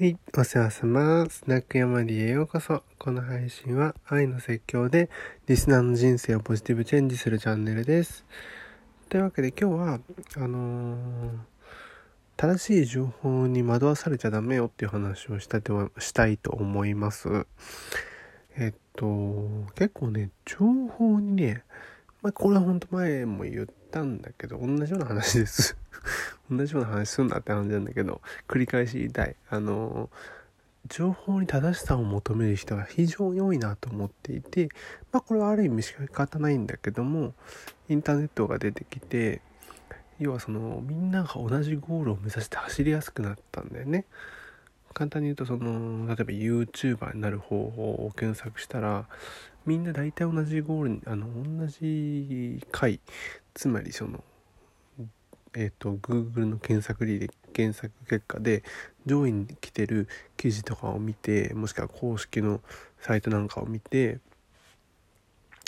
はい、お世話様。スナック山里へようこそ。この配信は愛の説教でリスナーの人生をポジティブチェンジするチャンネルです。というわけで今日は、あのー正しい情報に惑わされちゃダメよっていう話をしたてはしたいと思います。えっと、結構ね、情報にね、まあ、これは本当前も言ったんだけど、同じような話です。同じような話すんなって話なんだけど、繰り返し言いたい。あの、情報に正しさを求める人が非常に多いなと思っていて、まあこれはある意味仕方ないんだけども、インターネットが出てきて、要はそのみんなが同じゴールを目指して走りやすくなったんだよね。簡単に言うとその例えば YouTuber になる方法を検索したらみんな大体同じゴールにあの同じ回つまりそのえっ、と Google の検索履歴検索結果で上位に来てる記事とかを見てもしくは公式のサイトなんかを見て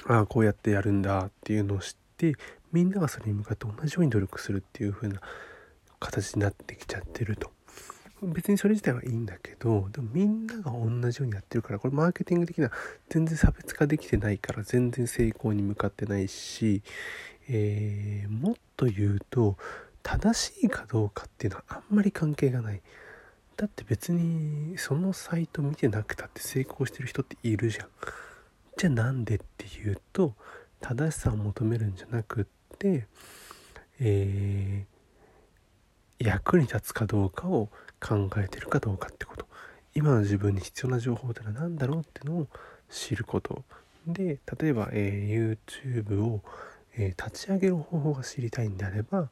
ああこうやってやるんだっていうのを知ってみんながそれに向かって同じように努力するっていう風な形になってきちゃってると。別にそれ自体はいいんだけどでもみんなが同じようにやってるからこれマーケティング的な全然差別化できてないから全然成功に向かってないし、えーもっと言うと正しいかどうかっていうのはあんまり関係がない。だって別にそのサイト見てなくたって成功してる人っているじゃん。じゃあなんでっていうと正しさを求めるんじゃなくってえー役に立つかどうかを考えてるかどうかってこと。今の自分に必要な情報ってのは何だろうってのを知ること。で例えば、えー YouTube を、えー立ち上げる方法が知りたいんであれば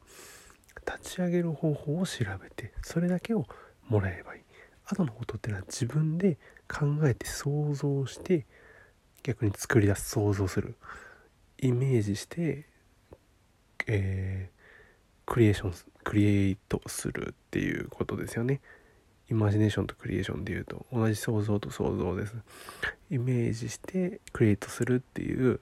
立ち上げる方法を調べてそれだけをもらえばいい。後のことってのは自分で考えて想像して逆に作り出す想像する。イメージして、えークリエーションクリエイトするっていうことですよね。イマジネーションとクリエーションでいうと同じ想像と想像です。イメージしてクリエイトするっていう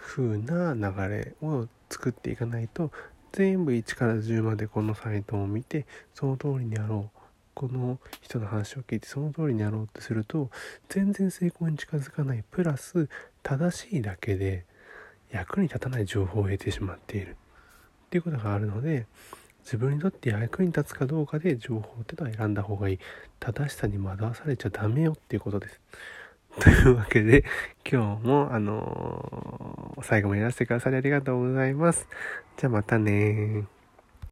風な流れを作っていかないと全部1から10までこのサイトを見てその通りにやろう。この人の話を聞いてその通りにやろうってすると全然成功に近づかない。プラス正しいだけで役に立たない情報を得てしまっている。っていうことがあるので自分にとって役に立つかどうかで情報ってのは選んだ方がいい。正しさに惑わされちゃダメよっていうことです。というわけで今日もあのー最後までいらしてくださりありがとうございます。じゃあまたね